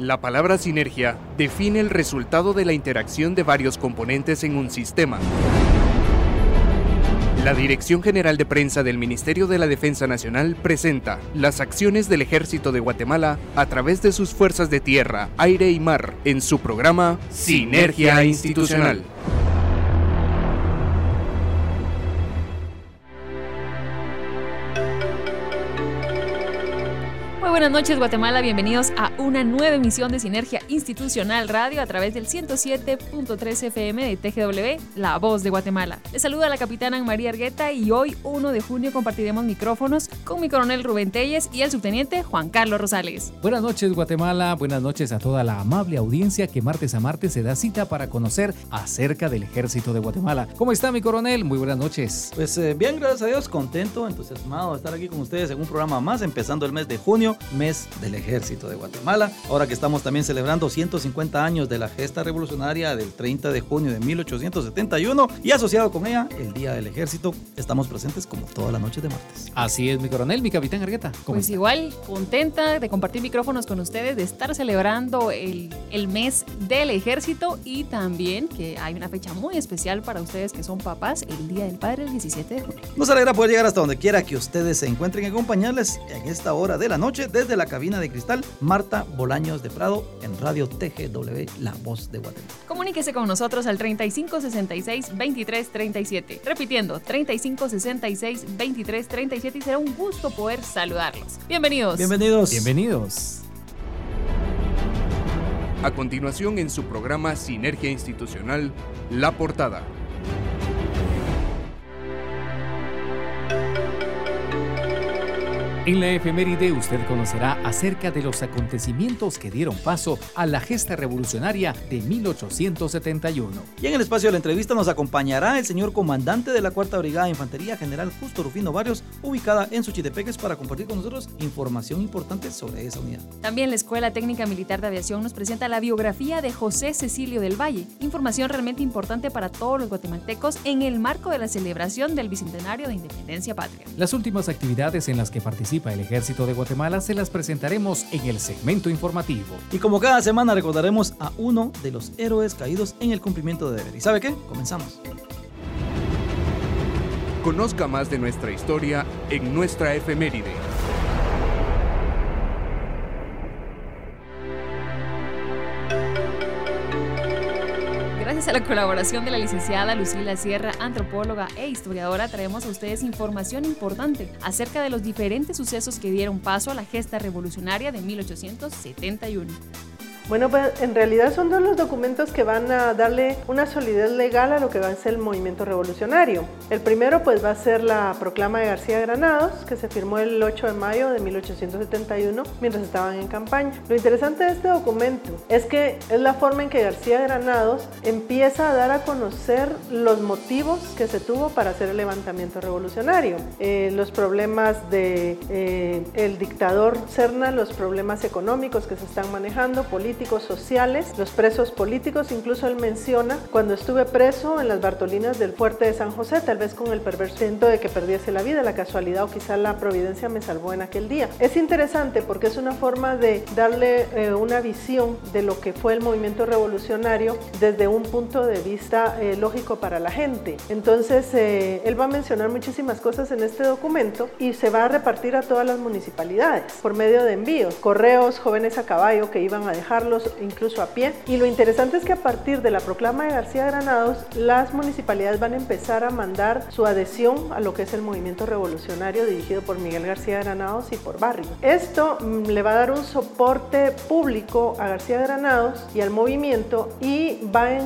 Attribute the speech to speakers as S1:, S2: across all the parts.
S1: La palabra sinergia define el resultado de la interacción de varios componentes en un sistema. La Dirección General de Prensa del Ministerio de la Defensa Nacional presenta las acciones del Ejército de Guatemala a través de sus fuerzas de tierra, aire y mar en su programa Sinergia Institucional.
S2: Buenas noches Guatemala, bienvenidos a una nueva emisión de Sinergia Institucional Radio a través del 107.3 FM de TGW, La Voz de Guatemala. Les saluda la capitana María Argueta y hoy 1 de junio compartiremos micrófonos con mi coronel Rubén Telles y el subteniente Juan Carlos Rosales.
S3: Buenas noches Guatemala, buenas noches a toda la amable audiencia que martes a martes se da cita para conocer acerca del ejército de Guatemala. ¿Cómo está mi coronel? Muy buenas noches.
S4: Pues eh, bien, gracias a Dios, contento, entusiasmado de estar aquí con ustedes en un programa más empezando el mes de junio mes del ejército de Guatemala. Ahora que estamos también celebrando 150 años de la gesta revolucionaria del 30 de junio de 1871 y asociado con ella el Día del Ejército, estamos presentes como toda la noche de martes.
S3: Así es, mi coronel, mi capitán Argueta.
S2: Pues igual, contenta de compartir micrófonos con ustedes, de estar celebrando el, el mes del ejército y también que hay una fecha muy especial para ustedes que son papás, el Día del Padre, el 17 de junio.
S4: Nos alegra poder llegar hasta donde quiera que ustedes se encuentren y acompañarles en esta hora de la noche desde la cabina de cristal, Marta Bolaños de Prado en Radio TGW, La Voz de Guatemala.
S2: Comuníquese con nosotros al 3566-2337. Repitiendo, 3566-2337 y será un gusto poder saludarlos. Bienvenidos.
S4: Bienvenidos.
S3: Bienvenidos.
S1: A continuación en su programa Sinergia Institucional, La Portada.
S3: En la efeméride usted conocerá acerca de los acontecimientos que dieron paso a la gesta revolucionaria de 1871.
S4: Y en el espacio de la entrevista nos acompañará el señor comandante de la Cuarta Brigada de Infantería, General Justo Rufino Barrios, ubicada en Suchitepeques, para compartir con nosotros información importante sobre esa unidad.
S2: También la Escuela Técnica Militar de Aviación nos presenta la biografía de José Cecilio del Valle, información realmente importante para todos los guatemaltecos en el marco de la celebración del Bicentenario de Independencia Patria.
S3: Las últimas actividades en las que participa el Ejército de Guatemala se las presentaremos en el segmento informativo.
S4: Y como cada semana recordaremos a uno de los héroes caídos en el cumplimiento de deber. ¿Y sabe qué? Comenzamos.
S1: Conozca más de nuestra historia en nuestra efeméride.
S2: Gracias a la colaboración de la licenciada Lucila Sierra, antropóloga e historiadora, traemos a ustedes información importante acerca de los diferentes sucesos que dieron paso a la gesta revolucionaria de 1871.
S5: Bueno, pues en realidad son dos los documentos que van a darle una solidez legal a lo que va a ser el movimiento revolucionario. El primero pues va a ser la proclama de García Granados, que se firmó el 8 de mayo de 1871 mientras estaban en campaña. Lo interesante de este documento es que es la forma en que García Granados empieza a dar a conocer los motivos que se tuvo para hacer el levantamiento revolucionario. Eh, los problemas de eh, el dictador Cerna, los problemas económicos que se están manejando, políticos, sociales, los presos políticos, incluso él menciona cuando estuve preso en las Bartolinas del fuerte de San José, tal vez con el perverso de que perdiese la vida, la casualidad o quizá la providencia me salvó en aquel día. Es interesante porque es una forma de darle eh, una visión de lo que fue el movimiento revolucionario desde un punto de vista eh, lógico para la gente. Entonces, eh, él va a mencionar muchísimas cosas en este documento y se va a repartir a todas las municipalidades por medio de envíos, correos, jóvenes a caballo que iban a dejarlo incluso a pie. Y lo interesante es que a partir de la proclama de García Granados, las municipalidades van a empezar a mandar su adhesión a lo que es el movimiento revolucionario dirigido por Miguel García Granados y por Barrio. Esto mm, le va a dar un soporte público a García Granados y al movimiento y va a,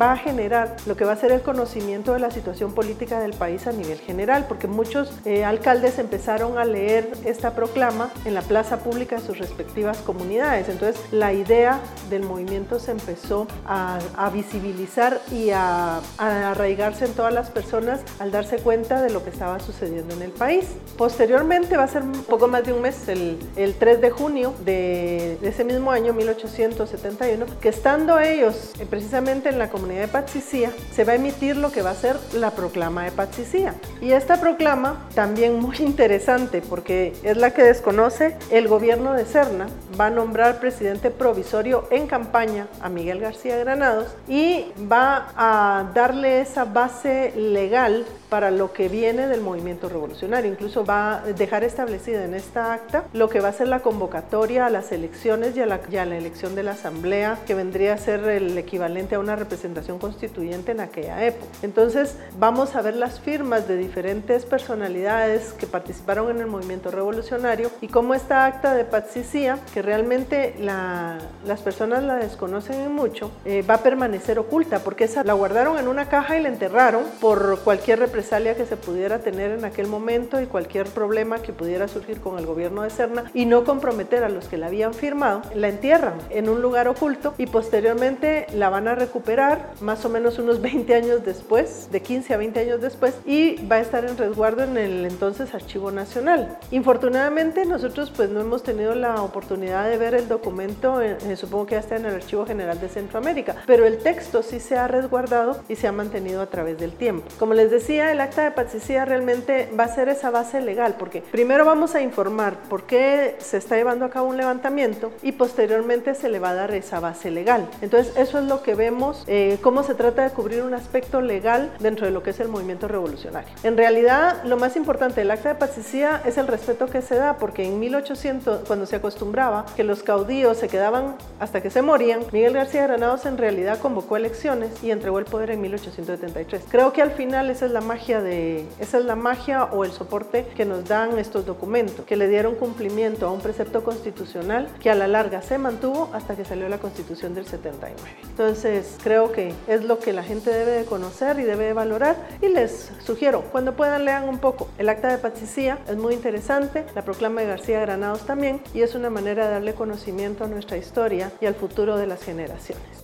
S5: va a generar lo que va a ser el conocimiento de la situación política del país a nivel general, porque muchos eh, alcaldes empezaron a leer esta proclama en la plaza pública de sus respectivas comunidades. Entonces, la idea del movimiento se empezó a, visibilizar y a, arraigarse en todas las personas al darse cuenta de lo que estaba sucediendo en el país. Posteriormente, va a ser poco más de un mes, el, 3 de junio de, ese mismo año, 1871, que estando ellos eh, precisamente en la comunidad de Patsicía, se va a emitir lo que va a ser la proclama de Patsicía. Y esta proclama, también muy interesante, porque es la que desconoce el gobierno de Serna, va a nombrar presidente provisorio en campaña a Miguel García Granados y va a darle esa base legal para lo que viene del movimiento revolucionario. Incluso va a dejar establecida en esta acta lo que va a ser la convocatoria a las elecciones y a la, elección de la asamblea, que vendría a ser el equivalente a una representación constituyente en aquella época. Entonces vamos a ver las firmas de diferentes personalidades que participaron en el movimiento revolucionario y cómo esta acta de patsicía, que realmente las personas la desconocen mucho, eh, va a permanecer oculta porque esa la guardaron en una caja y la enterraron por cualquier representación que se pudiera tener en aquel momento y cualquier problema que pudiera surgir con el gobierno de Serna y no comprometer a los que la habían firmado, la entierran en un lugar oculto y posteriormente la van a recuperar más o menos unos 20 años después, de 15 a 20 años después, y va a estar en resguardo en el entonces Archivo Nacional. Infortunadamente nosotros pues no hemos tenido la oportunidad de ver el documento, eh, eh, supongo que ya está en el Archivo General de Centroamérica, pero el texto sí se ha resguardado y se ha mantenido a través del tiempo. Como les decía, el acta de patricia realmente va a ser esa base legal, porque primero vamos a informar por qué se está llevando a cabo un levantamiento y posteriormente se le va a dar esa base legal. Entonces, eso es lo que vemos, eh, cómo se trata de cubrir un aspecto legal dentro de lo que es el movimiento revolucionario. En realidad, lo más importante del acta de patricia es el respeto que se da, porque en 1800, cuando se acostumbraba que los caudillos se quedaban hasta que se morían, Miguel García Granados en realidad convocó elecciones y entregó el poder en 1873. Creo que al final esa es la magia de, esa es la magia o el soporte que nos dan estos documentos, que le dieron cumplimiento a un precepto constitucional que a la larga se mantuvo hasta que salió la constitución del 79. Entonces creo que es lo que la gente debe de conocer y debe de valorar y les sugiero, cuando puedan lean un poco. El acta de patricia es muy interesante, la proclama de García Granados también y es una manera de darle conocimiento a nuestra historia y al futuro de las generaciones.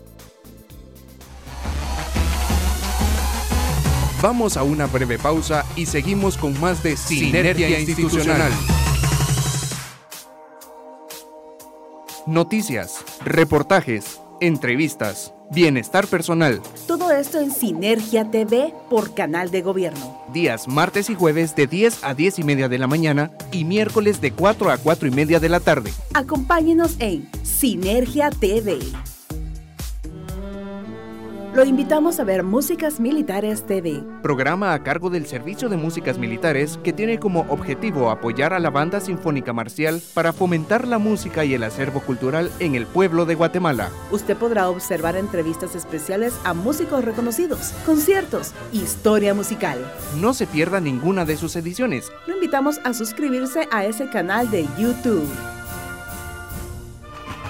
S1: Vamos a una breve pausa y seguimos con más de Sinergia, Institucional. Noticias, reportajes, entrevistas, bienestar personal.
S6: Todo esto en Sinergia TV por Canal de Gobierno.
S1: Días martes y jueves de 10 a 10 y media de la mañana y miércoles de 4 a 4 y media de la tarde.
S6: Acompáñenos en Sinergia TV. Lo invitamos a ver Músicas Militares TV.
S1: Programa a cargo del Servicio de Músicas Militares que tiene como objetivo apoyar a la banda sinfónica marcial para fomentar la música y el acervo cultural en el pueblo de Guatemala.
S6: Usted podrá observar entrevistas especiales a músicos reconocidos, conciertos, historia musical.
S1: No se pierda ninguna de sus ediciones.
S6: Lo invitamos a suscribirse a ese canal de YouTube.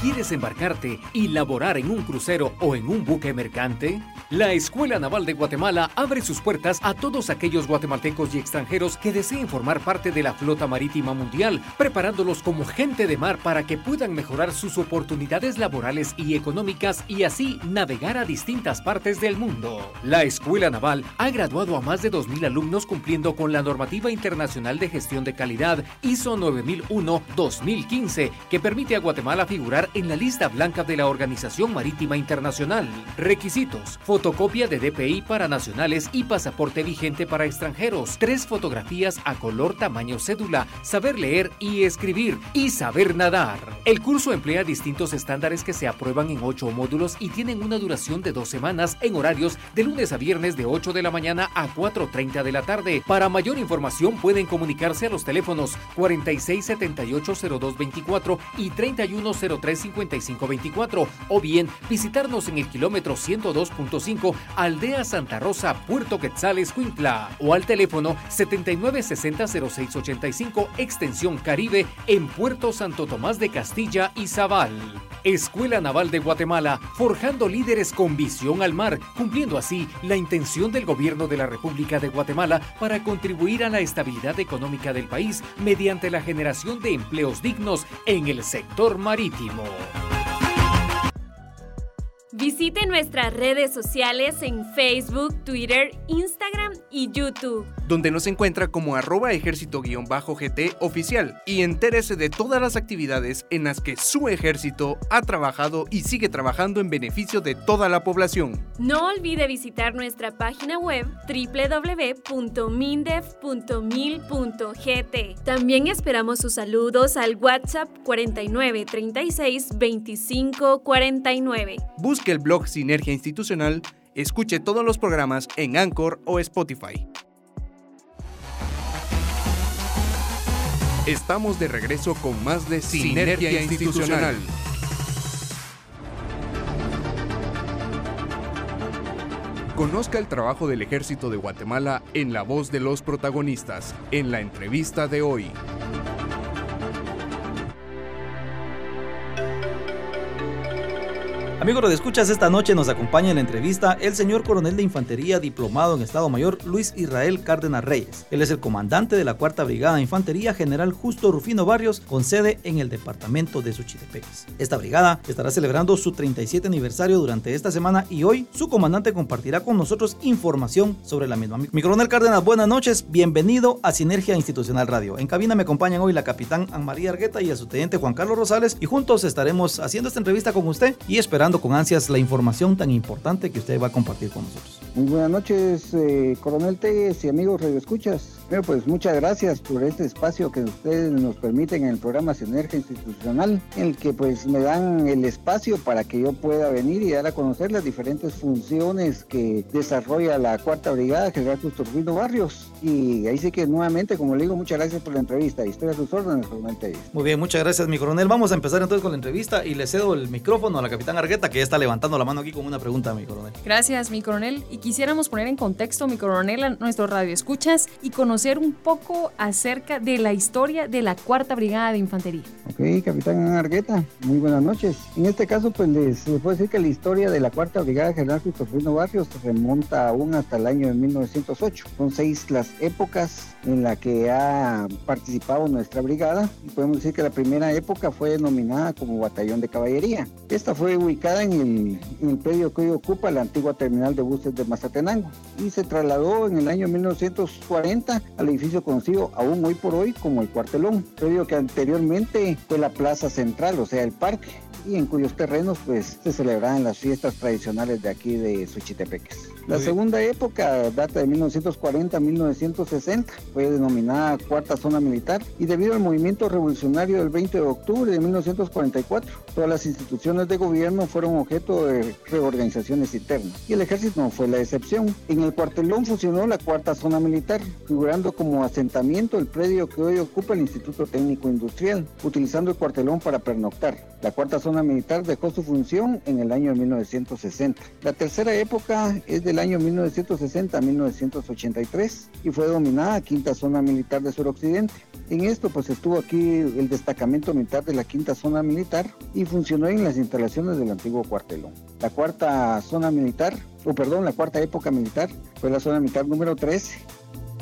S7: ¿Quieres embarcarte y laborar en un crucero o en un buque mercante? La Escuela Naval de Guatemala abre sus puertas a todos aquellos guatemaltecos y extranjeros que deseen formar parte de la flota marítima mundial, preparándolos como gente de mar para que puedan mejorar sus oportunidades laborales y económicas y así navegar a distintas partes del mundo. La Escuela Naval ha graduado a más de 2.000 alumnos cumpliendo con la normativa internacional de gestión de calidad ISO 9001-2015, que permite a Guatemala figurar en la lista blanca de la Organización Marítima Internacional. Requisitos: fotocopia de DPI para nacionales y pasaporte vigente para extranjeros. Tres fotografías a color tamaño cédula, saber leer y escribir y saber nadar. El curso emplea distintos estándares que se aprueban en ocho módulos y tienen una duración de dos semanas en horarios de lunes a viernes de 8 de la mañana a 4.30 de la tarde. Para mayor información pueden comunicarse a los teléfonos 46780224 y 3103 5524 o bien visitarnos en el kilómetro 102.5 Aldea Santa Rosa, Puerto Quetzales, Cuintla o al teléfono 79600685 extensión Caribe en Puerto Santo Tomás de Castilla y Zabal. Escuela Naval de Guatemala, forjando líderes con visión al mar, cumpliendo así la intención del gobierno de la República de Guatemala para contribuir a la estabilidad económica del país mediante la generación de empleos dignos en el sector marítimo.
S8: Visite nuestras redes sociales en Facebook, Twitter, Instagram y YouTube.
S1: Donde nos encuentra como arroba ejército-gt oficial y entérese de todas las actividades en las que su ejército ha trabajado y sigue trabajando en beneficio de toda la población.
S8: No olvide visitar nuestra página web www.mindef.mil.gt. También esperamos sus saludos al WhatsApp 49 36 25 49.
S1: Busque el blog Sinergia Institucional, escuche todos los programas en Anchor o Spotify. Estamos de regreso con más de Sinergia, Institucional. Conozca el trabajo del Ejército de Guatemala en la voz de los protagonistas, en la entrevista de hoy.
S4: Amigos de escuchas, esta noche nos acompaña en la entrevista el señor coronel de infantería diplomado en Estado Mayor Luis Israel Cárdenas Reyes. Él es el comandante de la Cuarta Brigada de Infantería General Justo Rufino Barrios con sede en el departamento de Suchitepeques. Esta brigada estará celebrando su 37 aniversario durante esta semana y hoy su comandante compartirá con nosotros información sobre la misma. Mi coronel Cárdenas, buenas noches, bienvenido a Sinergia Institucional Radio. En cabina me acompañan hoy la capitán Ann María Argueta y el subteniente Juan Carlos Rosales y juntos estaremos haciendo esta entrevista con usted y esperando con ansias la información tan importante que usted va a compartir con nosotros.
S9: Muy buenas noches, eh, Coronel Tegues y amigos Radio Escuchas. Bueno, pues muchas gracias por este espacio que ustedes nos permiten en el programa Sinergia Institucional, en el que pues me dan el espacio para que yo pueda venir y dar a conocer las diferentes funciones que desarrolla la Cuarta Brigada General Custorfino Barrios. Y ahí sí que nuevamente, como le digo, muchas gracias por la entrevista y estoy a sus órdenes, Coronel.
S4: Muy bien, muchas gracias, mi coronel. Vamos a empezar entonces con la entrevista y le cedo el micrófono a la capitán Argueta, que ya está levantando la mano aquí con una pregunta, mi coronel.
S2: Gracias, mi coronel. Y quisiéramos poner en contexto, mi coronel, a nuestro radio escuchas y conocer un poco acerca de la historia de la Cuarta Brigada de Infantería.
S9: Ok, Capitán Argueta, muy buenas noches. En este caso, pues les, puedo decir que la historia de la Cuarta Brigada General Cristofino Barrios se remonta aún hasta el año de 1908. Son seis las épocas en la que ha participado nuestra brigada y podemos decir que la primera época fue denominada como Batallón de Caballería. Esta fue ubicada en el, en el predio que hoy ocupa la antigua terminal de buses de Mazatenango y se trasladó en el año 1940 al edificio conocido aún hoy por hoy como el Cuartelón, predio que anteriormente fue la plaza central, o sea, el parque, y en cuyos terrenos pues se celebraban las fiestas tradicionales de aquí de Suchitepeques. La segunda época data de 1940 a 1960, fue denominada Cuarta Zona Militar y debido al movimiento revolucionario del 20 de octubre de 1944, todas las instituciones de gobierno fueron objeto de reorganizaciones internas y el ejército no fue la excepción. En el cuartelón funcionó la Cuarta Zona Militar, figurando como asentamiento el predio que hoy ocupa el Instituto Técnico Industrial, utilizando el cuartelón para pernoctar. La cuarta zona militar dejó su función en el año 1960. La tercera época es del año 1960 a 1983 y fue dominada Quinta Zona Militar de Suroccidente. En esto pues estuvo aquí el destacamento militar de la Quinta Zona Militar y funcionó en las instalaciones del antiguo cuartelón. La cuarta zona militar, o perdón, la cuarta época militar fue la zona militar número 13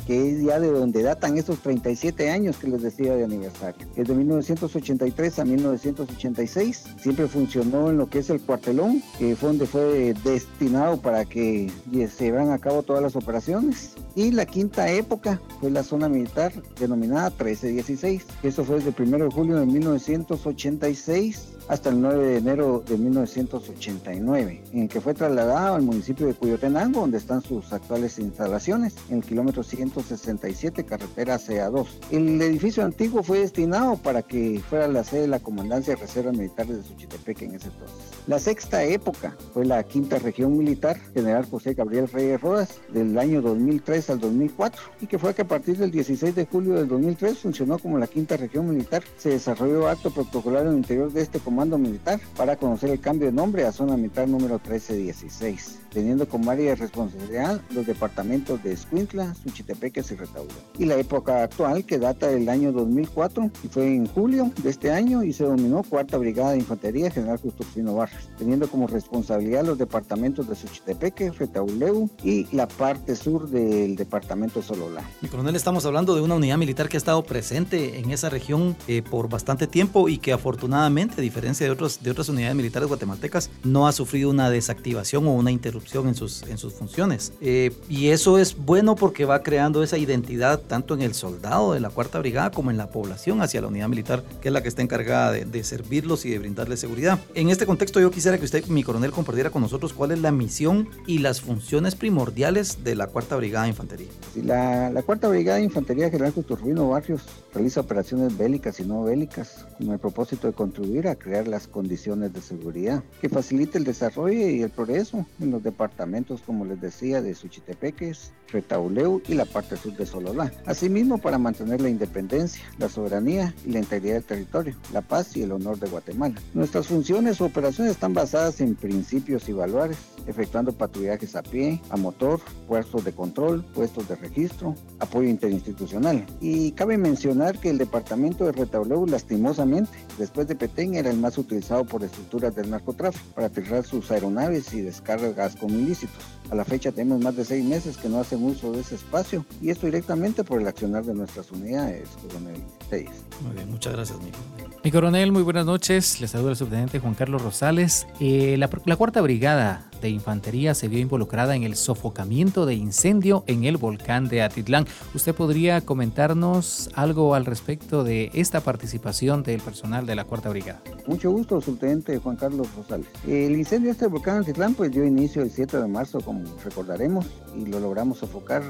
S9: que es ya de donde datan estos 37 años que les decía de aniversario. Desde 1983 a 1986 siempre funcionó en lo que es el cuartelón, que fue donde fue destinado para que se llevaran a cabo todas las operaciones. Y la quinta época fue la zona militar denominada 1316. Eso fue desde el 1 de julio de 1986 hasta el 9 de enero de 1989, en que fue trasladado al municipio de Cuyotenango, donde están sus actuales instalaciones, en el kilómetro 167, carretera CA2. El edificio antiguo fue destinado para que fuera la sede de la Comandancia de Reserva Militar de Suchitepeque en ese entonces. La sexta época fue la quinta región militar, General José Gabriel Reyes Rodas, del año 2003 al 2004, y que fue que a partir del 16 de julio del 2003 funcionó como la quinta región militar. Se desarrolló acto protocolar en el interior de este comando militar para conocer el cambio de nombre a zona militar número 1316, teniendo como área de responsabilidad los departamentos de Escuintla, Suchitepeques y Retauro. Y la época actual, que data del año 2004, y fue en julio de este año, y se dominó Cuarta Brigada de Infantería General Justino Barrios, teniendo como responsabilidad los departamentos de Suchitepeque, Retauleu y la parte sur del departamento de Sololá.
S4: Mi coronel, estamos hablando de una unidad militar que ha estado presente en esa región eh, por bastante tiempo y que afortunadamente, diferente diferencia de, otros, de otras unidades militares guatemaltecas, no ha sufrido una desactivación o una interrupción en sus, en sus funciones. Eh, y eso es bueno porque va creando esa identidad tanto en el soldado de la Cuarta Brigada como en la población hacia la unidad militar, que es la que está encargada de, de servirlos y de brindarles seguridad. En este contexto yo quisiera que usted, mi coronel, compartiera con nosotros cuál es la misión y las funciones primordiales de la Cuarta Brigada de Infantería.
S9: La, la Cuarta Brigada de Infantería General Turbino Barrios realiza operaciones bélicas y no bélicas con el propósito de contribuir a crear las condiciones de seguridad que facilite el desarrollo y el progreso en los departamentos, como les decía, de Suchitepeques, Retauleu y la parte sur de Sololá. Asimismo, para mantener la independencia, la soberanía y la integridad del territorio, la paz y el honor de Guatemala. Nuestras funciones o operaciones están basadas en principios y valores, efectuando patrullajes a pie, a motor, puestos de control, puestos de registro, apoyo interinstitucional. Y cabe mencionar que el departamento de Retauleu, lastimosamente, después de Petén, era el más utilizado por estructuras del narcotráfico para aterrar sus aeronaves y descargas como ilícitos. A la fecha tenemos más de seis meses que no hacen uso de ese espacio y esto directamente por el accionar de nuestras unidades, coronel 6.
S4: Muy bien, muchas gracias, mi
S7: Mi coronel, muy buenas noches. Les saluda el subteniente Juan Carlos Rosales. Eh, la, la Cuarta Brigada de Infantería se vio involucrada en el sofocamiento de incendio en el volcán de Atitlán. ¿Usted podría comentarnos algo al respecto de esta participación del personal de la Cuarta Brigada?
S9: Mucho gusto, subteniente Juan Carlos Rosales. El incendio de este volcán Atitlán pues dio inicio el 7 de marzo, como recordaremos, y lo logramos sofocar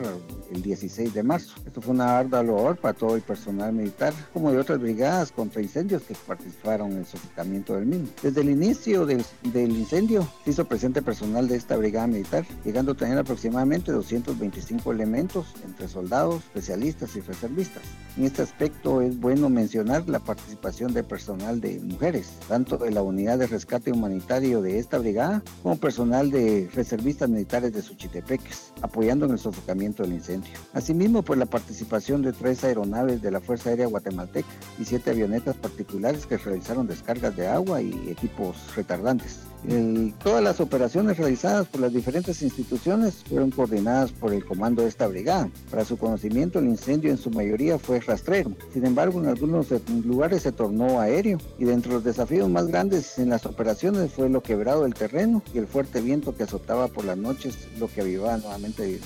S9: el 16 de marzo. Esto fue una ardua labor para todo el personal militar, como de otras brigadas contra incendios que participaron en el sofocamiento del mismo. Desde el inicio del, del incendio se hizo presente personal de esta brigada militar, llegando a tener aproximadamente 225 elementos entre soldados, especialistas y reservistas. En este aspecto es bueno mencionar la participación de personal de mujeres, tanto de la unidad de rescate humanitario de esta brigada como personal de reservistas militares de Suchitepeques, apoyando en el sofocamiento del incendio. Asimismo, pues la participación de tres aeronaves de la Fuerza Aérea Guatemalteca y siete avionetas particulares que realizaron descargas de agua y equipos retardantes. Todas las operaciones realizadas por las diferentes instituciones fueron coordinadas por el comando de esta brigada. Para su conocimiento, el incendio en su mayoría fue rastrero. Sin embargo, en algunos lugares se tornó aéreo y de los desafíos más grandes en las operaciones fue lo quebrado del terreno y el fuerte viento que azotaba por las noches, lo que avivaba nuevamente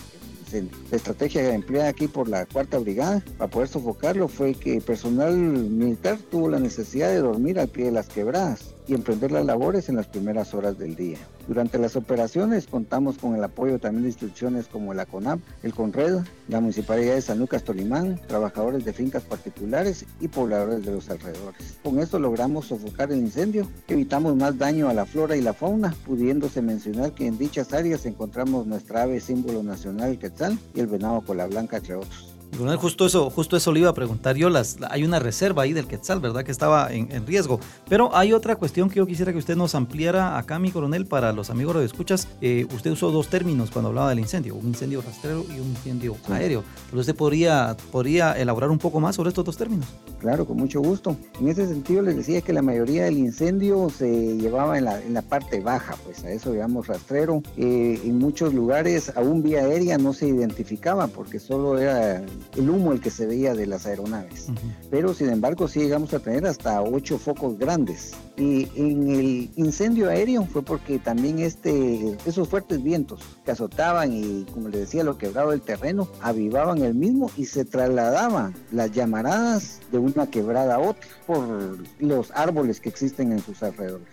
S9: la estrategia empleada aquí por la cuarta brigada para poder sofocarlo fue que el personal militar tuvo la necesidad de dormir al pie de las quebradas y emprender las labores en las primeras horas del día. Durante las operaciones contamos con el apoyo también de instituciones como la CONAP, el CONRED, la Municipalidad de San Lucas Tolimán, trabajadores de fincas particulares y pobladores de los alrededores. Con esto logramos sofocar el incendio, evitamos más daño a la flora y la fauna, pudiéndose mencionar que en dichas áreas encontramos nuestra ave símbolo nacional quetzal y el venado cola blanca, entre otros.
S4: Coronel, justo eso, justo eso le iba a preguntar yo. Las, hay una reserva ahí del Quetzal, ¿verdad? Que estaba en, en, riesgo. Pero hay otra cuestión que yo quisiera que usted nos ampliara acá, mi coronel, para los amigos de escuchas. Eh, usted usó dos términos cuando hablaba del incendio: un incendio rastrero y un incendio sí. aéreo. Pero usted podría, podría elaborar un poco más sobre estos dos términos.
S9: Claro, con mucho gusto. En ese sentido, les decía que la mayoría del incendio se llevaba en la, en la parte baja, pues a eso llamamos rastrero. Eh, en muchos lugares, aún vía aérea, no se identificaba porque solo era el humo el que se veía de las aeronaves. Uh -huh. Pero sin embargo sí llegamos a tener hasta ocho focos grandes. Y en el incendio aéreo fue porque también este, esos fuertes vientos que azotaban y como les decía lo quebrado del terreno, avivaban el mismo y se trasladaban las llamaradas de una quebrada a otra por los árboles que existen en sus alrededores.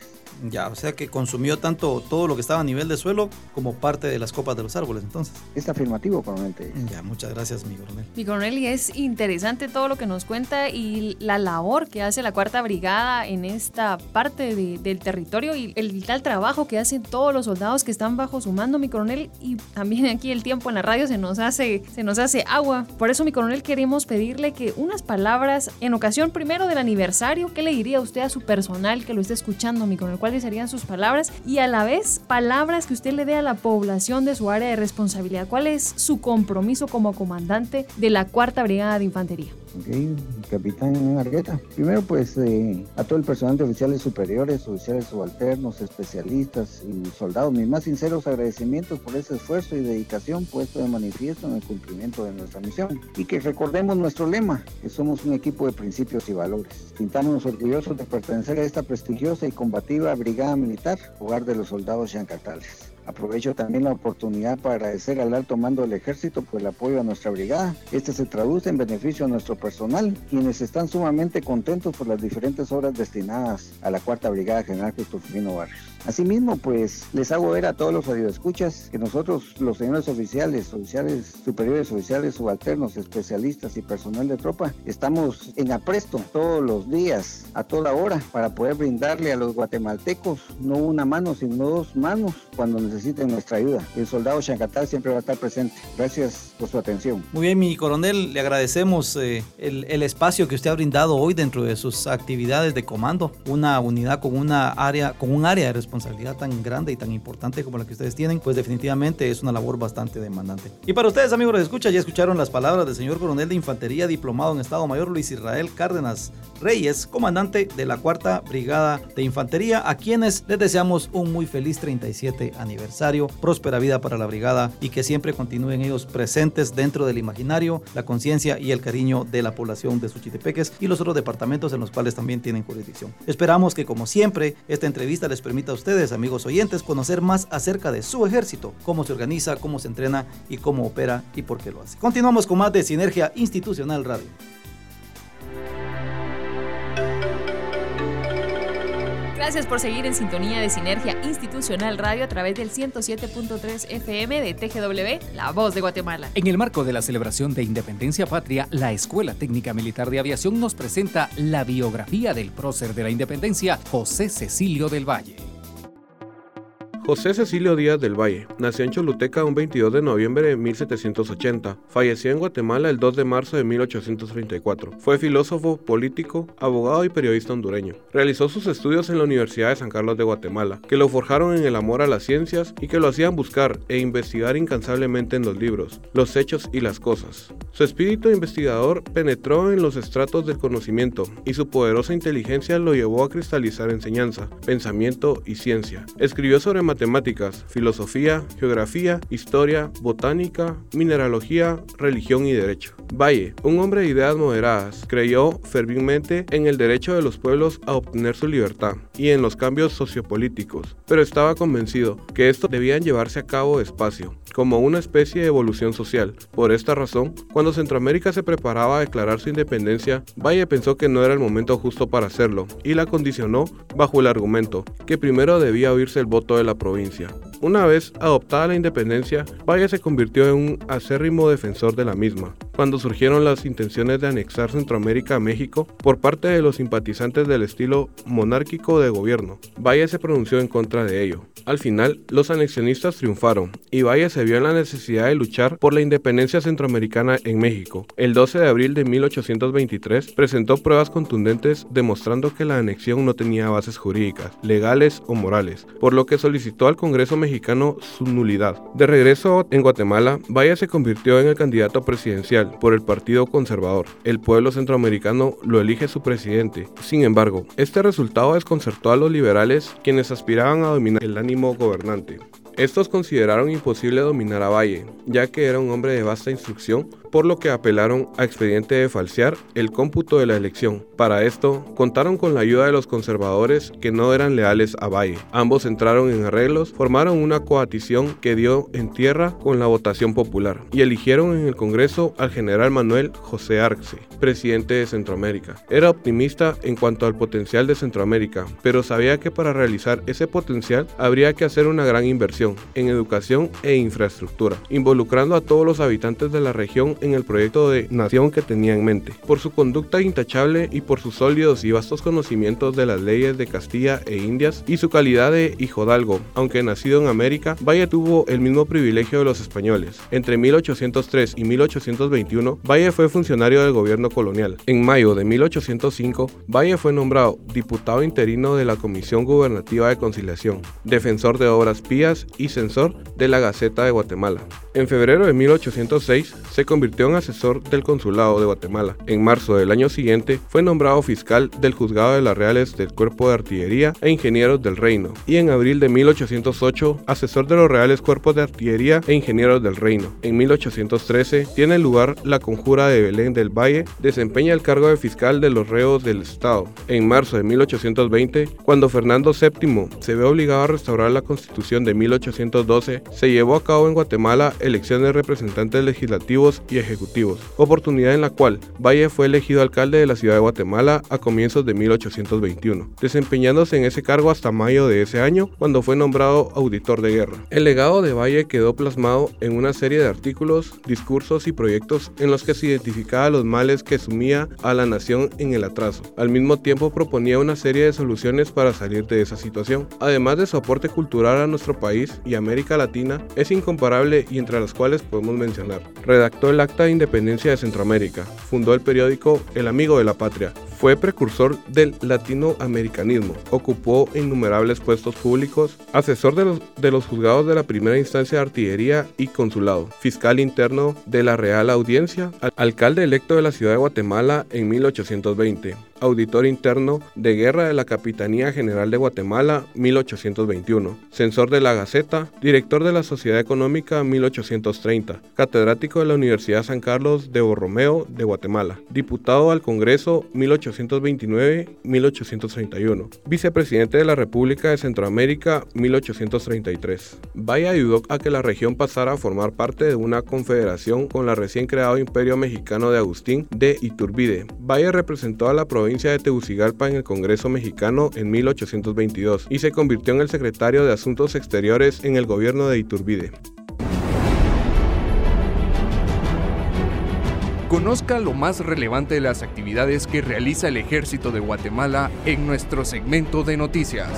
S4: Ya, o sea que consumió tanto todo lo que estaba a nivel de suelo como parte de las copas de los árboles, entonces.
S9: Es afirmativo, coronel.
S4: Ya, muchas gracias, mi coronel.
S2: Mi coronel, y es interesante todo lo que nos cuenta y la labor que hace la Cuarta Brigada en esta parte de, del territorio y el tal trabajo que hacen todos los soldados que están bajo su mando, mi coronel, y también aquí el tiempo en la radio se nos hace, se nos hace agua. Por eso, mi coronel, queremos pedirle que unas palabras en ocasión primero del aniversario, ¿qué le diría usted a su personal que lo esté escuchando, mi coronel? Cuáles serían sus palabras y a la vez palabras que usted le dé a la población de su área de responsabilidad. ¿Cuál es su compromiso como comandante de la Cuarta Brigada de Infantería.
S9: Ok, capitán Argueta. Primero, pues eh, a todo el personal de oficiales superiores, oficiales subalternos, especialistas y soldados, mis más sinceros agradecimientos por ese esfuerzo y dedicación puesto de manifiesto en el cumplimiento de nuestra misión. Y que recordemos nuestro lema, que somos un equipo de principios y valores. Sintámonos orgullosos de pertenecer a esta prestigiosa y combativa brigada militar, hogar de los soldados yancatales. Aprovecho también la oportunidad para agradecer al alto mando del ejército por el apoyo a nuestra brigada. Este se traduce en beneficio a nuestro personal, quienes están sumamente contentos por las diferentes obras destinadas a la Cuarta Brigada General Cristofino Barrios. Asimismo, pues les hago ver a todos los radioescuchas que nosotros, los señores oficiales, oficiales superiores, oficiales subalternos, especialistas y personal de tropa, estamos en apresto todos los días, a toda hora, para poder brindarle a los guatemaltecos no una mano, sino dos manos cuando necesiten nuestra ayuda. El soldado Chancatal siempre va a estar presente. Gracias por su atención.
S4: Muy bien, mi coronel, le agradecemos eh, el, el espacio que usted ha brindado hoy dentro de sus actividades de comando. Una unidad con una área, con un área de responsabilidad tan grande y tan importante como la que ustedes tienen, pues definitivamente es una labor bastante demandante. Y para ustedes, amigos de escucha, ya escucharon las palabras del señor coronel de infantería diplomado en Estado Mayor Luis Israel Cárdenas Reyes, comandante de la Cuarta Brigada de Infantería, a quienes les deseamos un muy feliz 37 aniversario, próspera vida para la brigada y que siempre continúen ellos presentes dentro del imaginario, la conciencia y el cariño de la población de Suchitepeques y los otros departamentos en los cuales también tienen jurisdicción. Esperamos que como siempre esta entrevista les permita ustedes, amigos oyentes, conocer más acerca de su ejército, cómo se organiza, cómo se entrena y cómo opera y por qué lo hace. Continuamos con más de Sinergia Institucional Radio.
S2: Gracias por seguir en sintonía de Sinergia Institucional Radio a través del 107.3 FM de TGW, La Voz de Guatemala.
S1: En el marco de la celebración de Independencia Patria, la Escuela Técnica Militar de Aviación nos presenta la biografía del prócer de la Independencia, José Cecilio del Valle.
S10: José Cecilio Díaz del Valle nació en Choluteca un 22 de noviembre de 1780. Falleció en Guatemala el 2 de marzo de 1834. Fue filósofo, político, abogado y periodista hondureño. Realizó sus estudios en la Universidad de San Carlos de Guatemala, que lo forjaron en el amor a las ciencias y que lo hacían buscar e investigar incansablemente en los libros, los hechos y las cosas. Su espíritu investigador penetró en los estratos del conocimiento y su poderosa inteligencia lo llevó a cristalizar enseñanza, pensamiento y ciencia. Escribió sobre matemáticas, filosofía, geografía, historia, botánica, mineralogía, religión y derecho. Valle, un hombre de ideas moderadas, creyó fervientemente en el derecho de los pueblos a obtener su libertad y en los cambios sociopolíticos, pero estaba convencido que esto debían llevarse a cabo despacio, como una especie de evolución social. Por esta razón, cuando Centroamérica se preparaba a declarar su independencia, Valle pensó que no era el momento justo para hacerlo y la condicionó bajo el argumento que primero debía oírse el voto de la provincia. Una vez adoptada la independencia, Valle se convirtió en un acérrimo defensor de la misma. Cuando surgieron las intenciones de anexar Centroamérica a México por parte de los simpatizantes del estilo monárquico de gobierno, Valle se pronunció en contra de ello. Al final, los anexionistas triunfaron y Valle se vio en la necesidad de luchar por la independencia centroamericana en México. El 12 de abril de 1823 presentó pruebas contundentes demostrando que la anexión no tenía bases jurídicas, legales o morales, por lo que solicitó al Congreso mexicano su nulidad. De regreso en Guatemala, Valle se convirtió en el candidato presidencial por el Partido Conservador. El pueblo centroamericano lo elige su presidente. Sin embargo, este resultado desconcertó a los liberales quienes aspiraban a dominar el ánimo gobernante. Estos consideraron imposible dominar a Valle, ya que era un hombre de vasta instrucción, por lo que apelaron a expediente de falsear el cómputo de la elección. Para esto, contaron con la ayuda de los conservadores que no eran leales a Valle. Ambos entraron en arreglos, formaron una coalición que dio en tierra con la votación popular y eligieron en el Congreso al general Manuel José Arce, presidente de Centroamérica. Era optimista en cuanto al potencial de Centroamérica, pero sabía que para realizar ese potencial habría que hacer una gran inversión en educación e infraestructura, involucrando a todos los habitantes de la región en el proyecto de nación que tenía en mente. Por su conducta intachable y por sus sólidos y vastos conocimientos de las leyes de Castilla e Indias y su calidad de hijodalgo, aunque nacido en América, Valle tuvo el mismo privilegio de los españoles. Entre 1803 y 1821, Valle fue funcionario del gobierno colonial. En mayo de 1805, Valle fue nombrado diputado interino de la Comisión Gubernativa de Conciliación, defensor de obras pías y censor de la Gaceta de Guatemala. En febrero de 1806 se convirtió en asesor del Consulado de Guatemala. En marzo del año siguiente fue nombrado fiscal del Juzgado de las Reales del Cuerpo de Artillería e Ingenieros del Reino. Y en abril de 1808 asesor de los Reales Cuerpos de Artillería e Ingenieros del Reino. En 1813 tiene lugar la conjura de Belén del Valle, desempeña el cargo de fiscal de los reos del Estado. En marzo de 1820, cuando Fernando VII se ve obligado a restaurar la constitución de 1812, se llevó a cabo en Guatemala elecciones de representantes legislativos y ejecutivos, oportunidad en la cual Valle fue elegido alcalde de la ciudad de Guatemala a comienzos de 1821, desempeñándose en ese cargo hasta mayo de ese año, cuando fue nombrado auditor de guerra. El legado de Valle quedó plasmado en una serie de artículos, discursos y proyectos en los que se identificaba los males que sumía a la nación en el atraso. Al mismo tiempo proponía una serie de soluciones para salir de esa situación. Además de su aporte cultural a nuestro país y América Latina, es incomparable y entre las cuales podemos mencionar. Redactó el Acta de Independencia de Centroamérica, fundó el periódico El Amigo de la Patria, fue precursor del latinoamericanismo, ocupó innumerables puestos públicos, asesor de los, de los, juzgados de la primera instancia de artillería y consulado, fiscal interno de la Real Audiencia, alcalde electo de la ciudad de Guatemala en 1820, auditor interno de guerra de la Capitanía General de Guatemala 1821, censor de la Gaceta, director de la Sociedad Económica 1830, catedrático de la Universidad San Carlos de Borromeo de Guatemala, diputado al Congreso 1829-1831, vicepresidente de la República de Centroamérica 1833. Vaya ayudó a que la región pasara a formar parte de una confederación con la recién creado Imperio Mexicano de Agustín de Iturbide. Valle representó a la provincia de Tegucigalpa en el Congreso mexicano en 1822 y se convirtió en el secretario de Asuntos Exteriores en el gobierno de Iturbide.
S1: Conozca lo más relevante de las actividades que realiza el Ejército de Guatemala en nuestro segmento de noticias.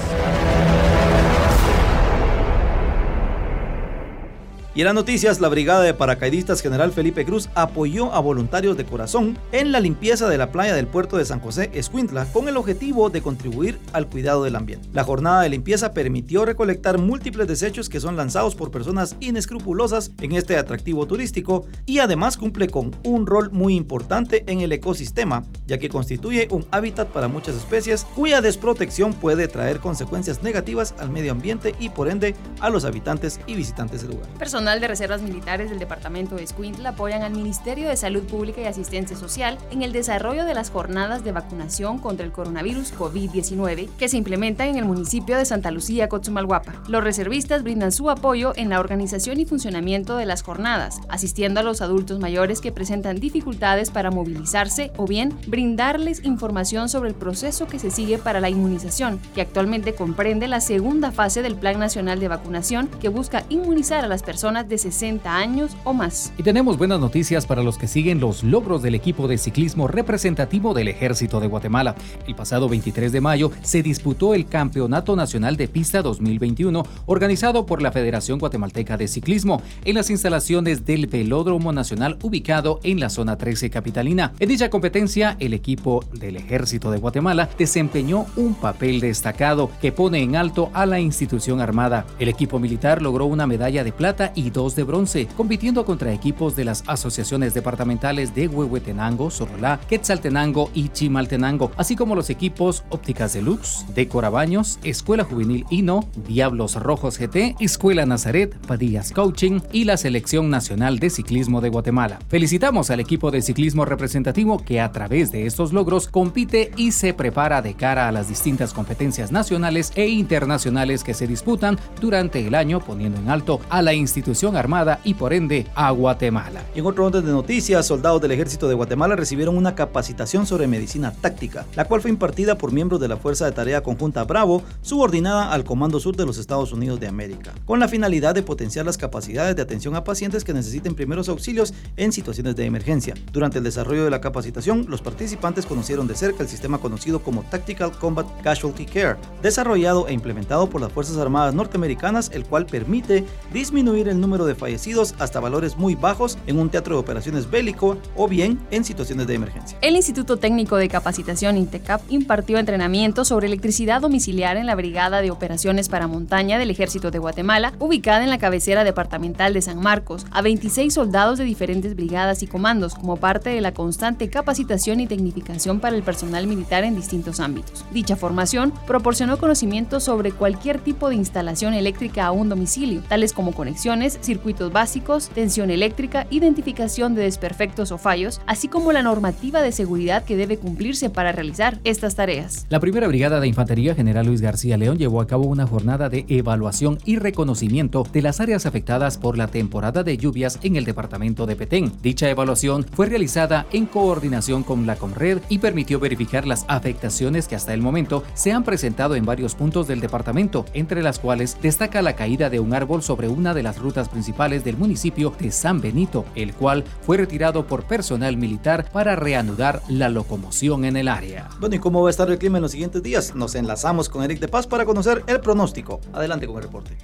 S4: Y en las noticias, la Brigada de Paracaidistas General Felipe Cruz apoyó a voluntarios de corazón en la limpieza de la playa del puerto de San José, Escuintla, con el objetivo de contribuir al cuidado del ambiente. La jornada de limpieza permitió recolectar múltiples desechos que son lanzados por personas inescrupulosas en este atractivo turístico y además cumple con un rol muy importante en el ecosistema, ya que constituye un hábitat para muchas especies cuya desprotección puede traer consecuencias negativas al medio ambiente y por ende a los habitantes y visitantes del lugar
S2: personal de reservas militares del departamento de Escuintla apoyan al Ministerio de Salud Pública y Asistencia Social en el desarrollo de las jornadas de vacunación contra el coronavirus COVID-19 que se implementan en el municipio de Santa Lucía, Cotzumalguapa. Los reservistas brindan su apoyo en la organización y funcionamiento de las jornadas, asistiendo a los adultos mayores que presentan dificultades para movilizarse o bien brindarles información sobre el proceso que se sigue para la inmunización, que actualmente comprende la segunda fase del Plan Nacional de Vacunación que busca inmunizar a las personas de 60 años o más.
S7: Y tenemos buenas noticias para los que siguen los logros del equipo de ciclismo representativo del Ejército de Guatemala. El pasado 23 de mayo se disputó el Campeonato Nacional de Pista 2021 organizado por la Federación Guatemalteca de Ciclismo en las instalaciones del Velódromo Nacional ubicado en la zona 13 capitalina. En dicha competencia, el equipo del Ejército de Guatemala desempeñó un papel destacado que pone en alto a la institución armada. El equipo militar logró una medalla de plata dos de bronce, compitiendo contra equipos de las asociaciones departamentales de Huehuetenango, Sorolá, Quetzaltenango y Chimaltenango, así como los equipos Ópticas Deluxe, de Corabaños, Escuela Juvenil Hino, Diablos Rojos GT, Escuela Nazaret, Padillas Coaching y la Selección Nacional de Ciclismo de Guatemala. Felicitamos al equipo de ciclismo representativo que a través de estos logros compite y se prepara de cara a las distintas competencias nacionales e internacionales que se disputan durante el año, poniendo en alto a la institución armada y por ende a Guatemala.
S4: En otro orden de noticias, soldados del ejército de Guatemala recibieron una capacitación sobre medicina táctica, la cual fue impartida por miembros de la Fuerza de Tarea Conjunta Bravo, subordinada al Comando Sur de los Estados Unidos de América, con la finalidad de potenciar las capacidades de atención a pacientes que necesiten primeros auxilios en situaciones de emergencia. Durante el desarrollo de la capacitación, los participantes conocieron de cerca el sistema conocido como Tactical Combat Casualty Care, desarrollado e implementado por las Fuerzas Armadas norteamericanas, el cual permite disminuir el número de fallecidos hasta valores muy bajos en un teatro de operaciones bélico o bien en situaciones de emergencia.
S2: El Instituto Técnico de Capacitación INTECAP impartió entrenamiento sobre electricidad domiciliar en la Brigada de Operaciones para Montaña del Ejército de Guatemala, ubicada en la cabecera departamental de San Marcos, a 26 soldados de diferentes brigadas y comandos como parte de la constante capacitación y tecnificación para el personal militar en distintos ámbitos. Dicha formación proporcionó conocimientos sobre cualquier tipo de instalación eléctrica a un domicilio, tales como conexiones, circuitos básicos, tensión eléctrica, identificación de desperfectos o fallos, así como la normativa de seguridad que debe cumplirse para realizar estas tareas.
S7: La primera brigada de infantería general Luis García León llevó a cabo una jornada de evaluación y reconocimiento de las áreas afectadas por la temporada de lluvias en el departamento de Petén. Dicha evaluación fue realizada en coordinación con la Comred y permitió verificar las afectaciones que hasta el momento se han presentado en varios puntos del departamento, entre las cuales destaca la caída de un árbol sobre una de las rutas principales del municipio de San Benito, el cual fue retirado por personal militar para reanudar la locomoción en el área.
S4: Bueno, ¿y cómo va a estar el clima en los siguientes días? Nos enlazamos con Eric de Paz para conocer el pronóstico. Adelante con el reporte.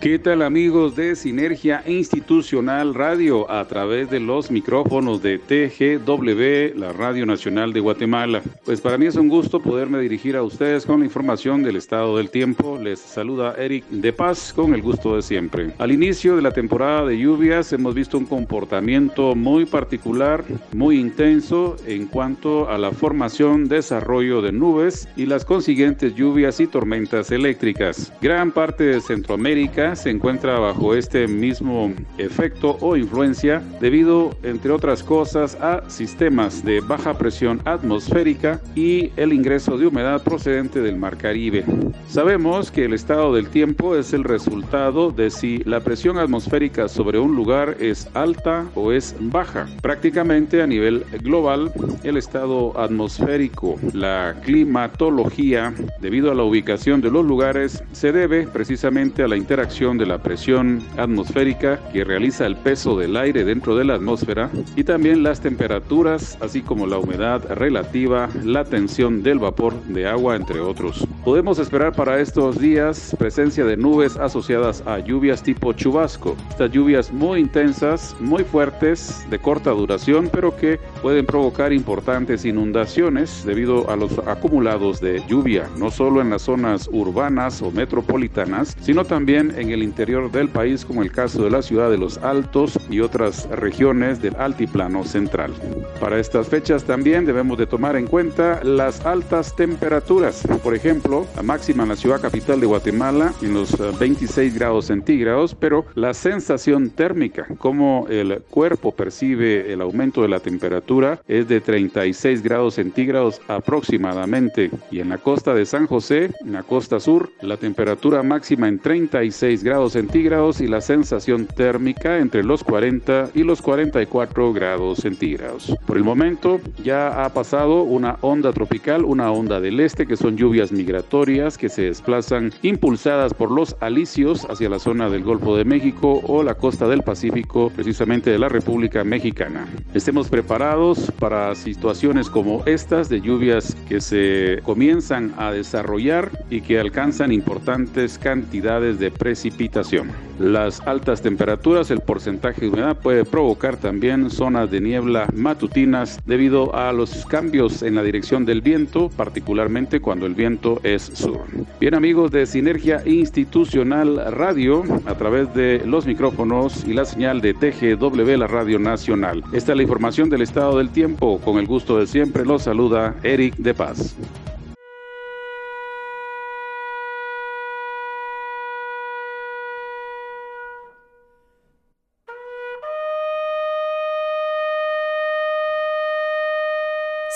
S11: ¿Qué tal amigos de Sinergia Institucional Radio a través de los micrófonos de TGW, la Radio Nacional de Guatemala? Pues para mí es un gusto poderme dirigir a ustedes con la información del estado del tiempo. Les saluda Eric de Paz con el gusto de siempre. Al inicio de la temporada de lluvias hemos visto un comportamiento muy particular, muy intenso en cuanto a la formación, desarrollo de nubes y las consiguientes lluvias y tormentas eléctricas. Gran parte de Centroamérica se encuentra bajo este mismo efecto o influencia debido, entre otras cosas, a sistemas de baja presión atmosférica y el ingreso de humedad procedente del Mar Caribe. Sabemos que el estado del tiempo es el resultado de si la presión atmosférica sobre un lugar es alta o es baja. Prácticamente a nivel global, el estado atmosférico, la climatología, debido a la ubicación de los lugares, se debe precisamente a la interacción de la presión atmosférica que realiza el peso del aire dentro de la atmósfera y también las temperaturas, así como la humedad relativa, la tensión del vapor de agua, entre otros. Podemos esperar para estos días presencia de nubes asociadas a lluvias tipo chubasco. Estas lluvias muy intensas, muy fuertes, de corta duración, pero que pueden provocar importantes inundaciones debido a los acumulados de lluvia, no solo en las zonas urbanas o metropolitanas, sino también en el interior del país, como el caso de la ciudad de Los Altos y otras regiones del altiplano central. Para estas fechas también debemos de tomar en cuenta las altas temperaturas. Por ejemplo, la máxima en la ciudad capital de Guatemala en los 26 eh, grados centígrados, pero la sensación térmica, como el cuerpo percibe el aumento de la temperatura, es de 36 grados centígrados aproximadamente. Y en la costa de San José, en la costa sur, la temperatura máxima en 36 grados centígrados y la sensación térmica entre los 40 y los 44 grados centígrados. Por el momento ya ha pasado una onda tropical, una onda del este, que son lluvias migratorias que se desplazan impulsadas por los alisios hacia la zona del Golfo de México o la costa del Pacífico, precisamente de la República Mexicana. Estemos preparados para situaciones como estas de lluvias que se comienzan a desarrollar y que alcanzan importantes cantidades de presión precipitación. Las altas temperaturas, el porcentaje de humedad puede provocar también zonas de niebla matutinas debido a los cambios en la dirección del viento, particularmente cuando el viento es sur. Bien amigos de Sinergia Institucional Radio, a través de los micrófonos y la señal de TGW, la Radio Nacional. Esta es la información del estado del tiempo. Con el gusto de siempre los saluda Eric de Paz.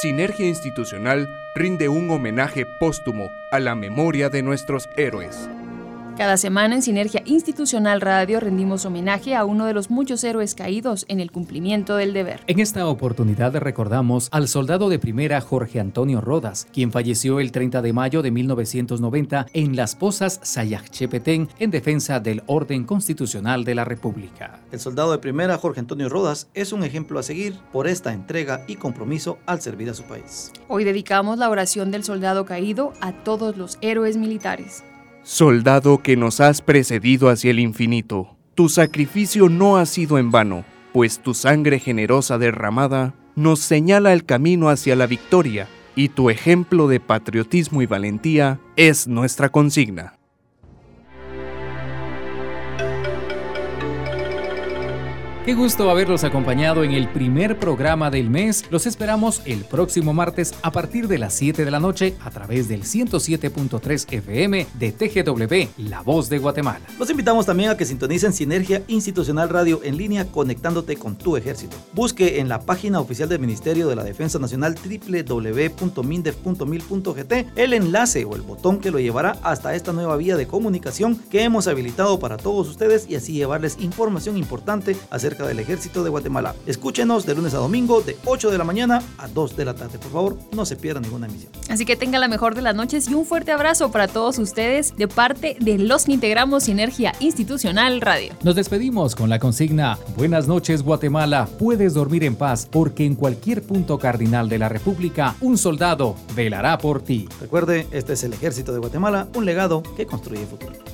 S1: Sinergia Institucional rinde un homenaje póstumo a la memoria de nuestros héroes.
S2: Cada semana en Sinergia Institucional Radio rendimos homenaje a uno de los muchos héroes caídos en el cumplimiento del deber.
S7: En esta oportunidad recordamos al soldado de primera Jorge Antonio Rodas, quien falleció el 30 de mayo de 1990 en las pozas Sayachepetén en defensa del orden constitucional de la República.
S4: El soldado de primera Jorge Antonio Rodas es un ejemplo a seguir por esta entrega y compromiso al servir a su país.
S2: Hoy dedicamos la oración del soldado caído a todos los héroes militares
S1: soldado que nos has precedido hacia el infinito. tu sacrificio no ha sido en vano, pues tu sangre generosa derramada nos señala el camino hacia la victoria y tu ejemplo de patriotismo y valentía es nuestra consigna.
S7: Qué gusto haberlos acompañado en el primer programa del mes. Los esperamos el próximo martes a partir de las 7 de la noche a través del 107.3 FM de TGW, La Voz de Guatemala.
S4: Los invitamos también a que sintonicen Sinergia Institucional Radio en línea conectándote con tu ejército. Busque en la página oficial del Ministerio de la Defensa Nacional www.mindef.mil.gt el enlace o el botón que lo llevará hasta esta nueva vía de comunicación que hemos habilitado para todos ustedes y así llevarles información importante acerca del ejército de Guatemala. Escúchenos de lunes a domingo de 8 de la mañana a 2 de la tarde. Por favor, no se pierdan ninguna emisión.
S2: Así que tenga la mejor de las noches y un fuerte abrazo para todos ustedes de parte de los que integramos Sinergia Institucional Radio.
S7: Nos despedimos con la consigna Buenas noches Guatemala, puedes dormir en paz porque en cualquier punto cardinal de la República un soldado velará por ti.
S4: Recuerde, este es el ejército de Guatemala, un legado que construye futuro.